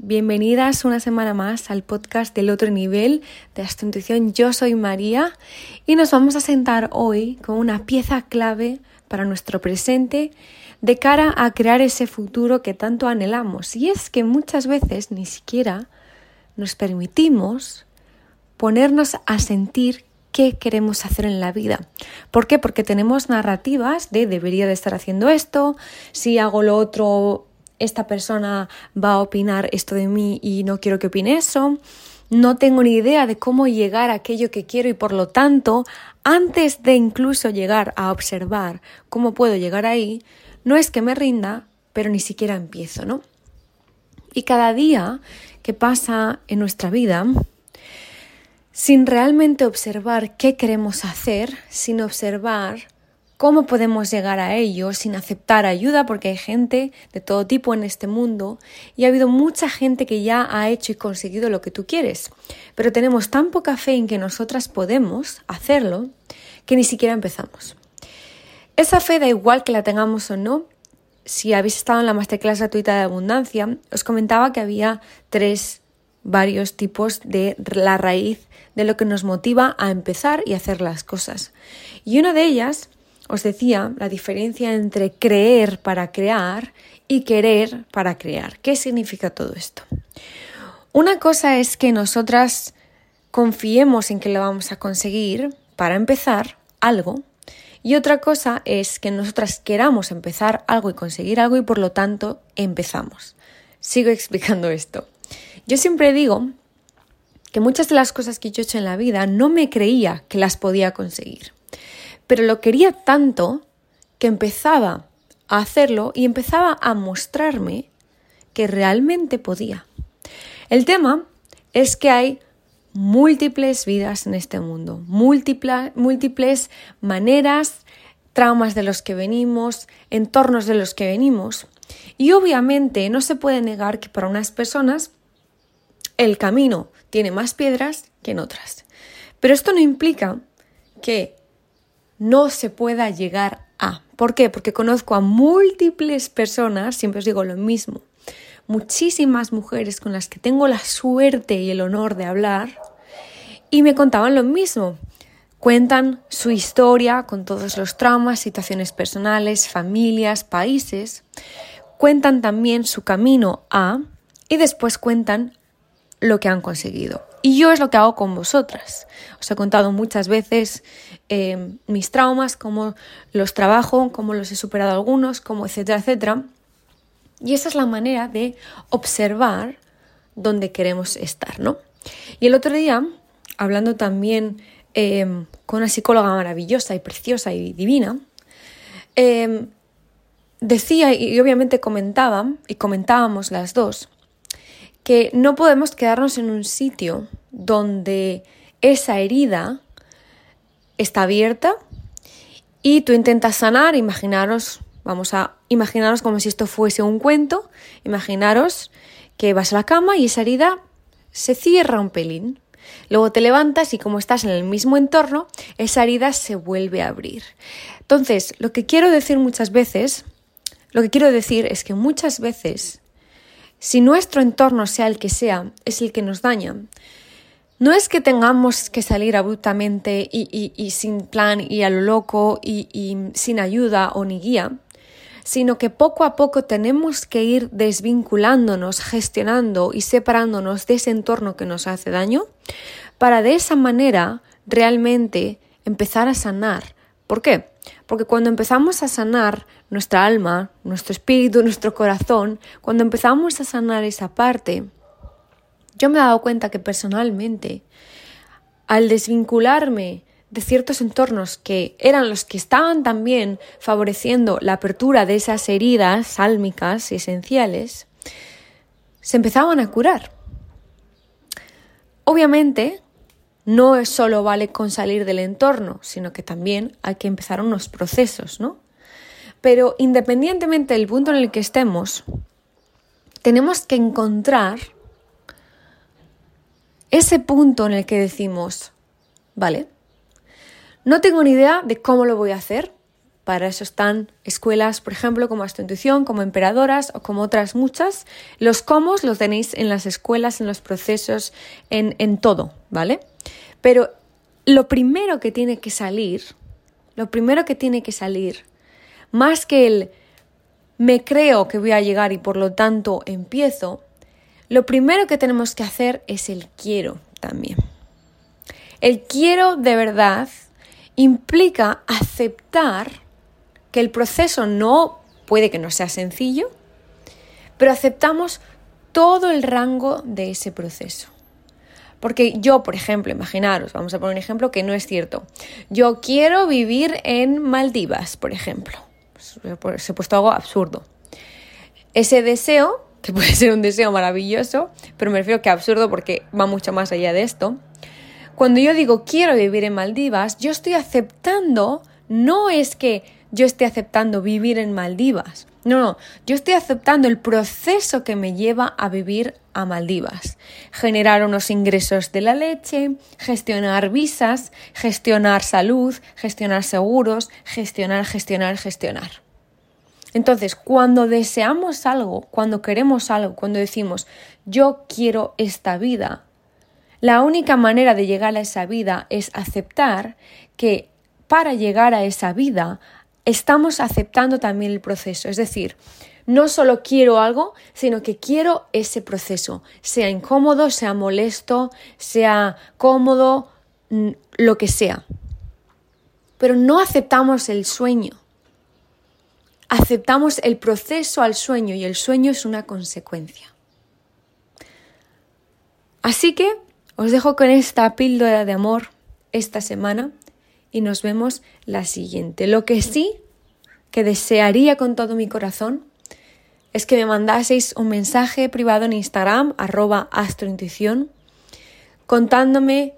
Bienvenidas una semana más al podcast del otro nivel de Astro Intuición. Yo soy María y nos vamos a sentar hoy con una pieza clave para nuestro presente de cara a crear ese futuro que tanto anhelamos. Y es que muchas veces ni siquiera nos permitimos ponernos a sentir qué queremos hacer en la vida. ¿Por qué? Porque tenemos narrativas de debería de estar haciendo esto, si hago lo otro esta persona va a opinar esto de mí y no quiero que opine eso, no tengo ni idea de cómo llegar a aquello que quiero y por lo tanto, antes de incluso llegar a observar cómo puedo llegar ahí, no es que me rinda, pero ni siquiera empiezo, ¿no? Y cada día que pasa en nuestra vida, sin realmente observar qué queremos hacer, sin observar ¿Cómo podemos llegar a ello sin aceptar ayuda? Porque hay gente de todo tipo en este mundo y ha habido mucha gente que ya ha hecho y conseguido lo que tú quieres. Pero tenemos tan poca fe en que nosotras podemos hacerlo que ni siquiera empezamos. Esa fe da igual que la tengamos o no. Si habéis estado en la masterclass gratuita de abundancia, os comentaba que había tres varios tipos de la raíz de lo que nos motiva a empezar y hacer las cosas. Y una de ellas os decía la diferencia entre creer para crear y querer para crear. ¿Qué significa todo esto? Una cosa es que nosotras confiemos en que lo vamos a conseguir para empezar algo y otra cosa es que nosotras queramos empezar algo y conseguir algo y por lo tanto empezamos. Sigo explicando esto. Yo siempre digo que muchas de las cosas que yo he hecho en la vida no me creía que las podía conseguir pero lo quería tanto que empezaba a hacerlo y empezaba a mostrarme que realmente podía. El tema es que hay múltiples vidas en este mundo, múltiples maneras, traumas de los que venimos, entornos de los que venimos. Y obviamente no se puede negar que para unas personas el camino tiene más piedras que en otras. Pero esto no implica que no se pueda llegar a. ¿Por qué? Porque conozco a múltiples personas, siempre os digo lo mismo, muchísimas mujeres con las que tengo la suerte y el honor de hablar y me contaban lo mismo. Cuentan su historia con todos los traumas, situaciones personales, familias, países. Cuentan también su camino a y después cuentan lo que han conseguido. Y yo es lo que hago con vosotras. Os he contado muchas veces eh, mis traumas, cómo los trabajo, cómo los he superado algunos, cómo etcétera, etcétera. Y esa es la manera de observar dónde queremos estar, ¿no? Y el otro día, hablando también em, con una psicóloga maravillosa y preciosa y divina, em, decía y obviamente comentaba, y comentábamos las dos, que no podemos quedarnos en un sitio donde esa herida está abierta y tú intentas sanar, imaginaros, vamos a imaginaros como si esto fuese un cuento, imaginaros que vas a la cama y esa herida se cierra un pelín. Luego te levantas y como estás en el mismo entorno, esa herida se vuelve a abrir. Entonces, lo que quiero decir muchas veces, lo que quiero decir es que muchas veces si nuestro entorno, sea el que sea, es el que nos daña, no es que tengamos que salir abruptamente y, sin plan y a lo loco y, y sin ayuda o ni guía, sino que poco a poco tenemos que ir desvinculándonos, gestionando y separándonos de ese entorno que nos hace daño, para de esa manera realmente empezar a sanar. ¿Por qué? Porque cuando empezamos a sanar nuestra alma, nuestro espíritu, nuestro corazón, cuando empezamos a sanar esa parte, yo me he dado cuenta que personalmente, al desvincularme de ciertos entornos que eran los que estaban también favoreciendo la apertura de esas heridas álmicas esenciales, se empezaban a curar. Obviamente, no solo vale con salir del entorno, sino que también hay que empezar unos procesos, ¿no? Pero independientemente del punto en el que estemos, tenemos que encontrar ese punto en el que decimos, vale, no tengo ni idea de cómo lo voy a hacer, Para eso están escuelas, por ejemplo, como Intuición, como Emperadoras o como otras muchas. Los cómo los tenéis en las escuelas, en los procesos, en, en todo, ¿vale? Pero lo primero que tiene que salir, lo primero que tiene que salir, más que el me creo que voy a llegar y por lo tanto empiezo, lo primero que tenemos que hacer es el quiero también. El quiero de verdad implica aceptar que el proceso no puede que no sea sencillo, pero aceptamos todo el rango de ese proceso. Porque yo, por ejemplo, imaginaros, vamos a poner un ejemplo que no es cierto. Yo quiero vivir en Maldivas, por ejemplo. Se ha puesto algo absurdo. Ese deseo, que puede ser un deseo maravilloso, pero me refiero que absurdo porque va mucho más allá de esto. Cuando yo digo quiero vivir en Maldivas, yo estoy aceptando, no es que yo esté aceptando vivir en Maldivas. No, no, yo estoy aceptando el proceso que me lleva a vivir a Maldivas. Generar unos ingresos de la leche, gestionar visas, gestionar salud, gestionar seguros, gestionar, gestionar, gestionar. Entonces, cuando deseamos algo, cuando queremos algo, cuando decimos yo quiero esta vida, la única manera de llegar a esa vida es aceptar que para llegar a esa vida estamos aceptando también el proceso. Es decir, no solo quiero algo, sino que quiero ese proceso, sea incómodo, sea molesto, sea cómodo, lo que sea. Pero no aceptamos el sueño. Aceptamos el proceso al sueño y el sueño es una consecuencia. Así que os dejo con esta píldora de amor esta semana y nos vemos la siguiente. Lo que sí que desearía con todo mi corazón es que me mandaseis un mensaje privado en Instagram, arroba astrointuición, contándome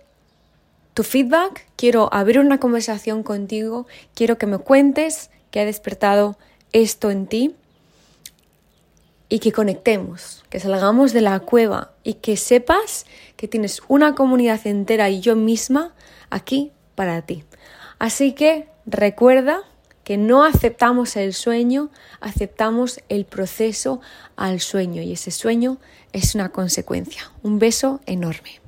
tu feedback. Quiero abrir una conversación contigo, quiero que me cuentes que ha despertado esto en ti y que conectemos, que salgamos de la cueva y que sepas que tienes una comunidad entera y yo misma aquí para ti. Así que recuerda que no aceptamos el sueño, aceptamos el proceso al sueño y ese sueño es una consecuencia. Un beso enorme.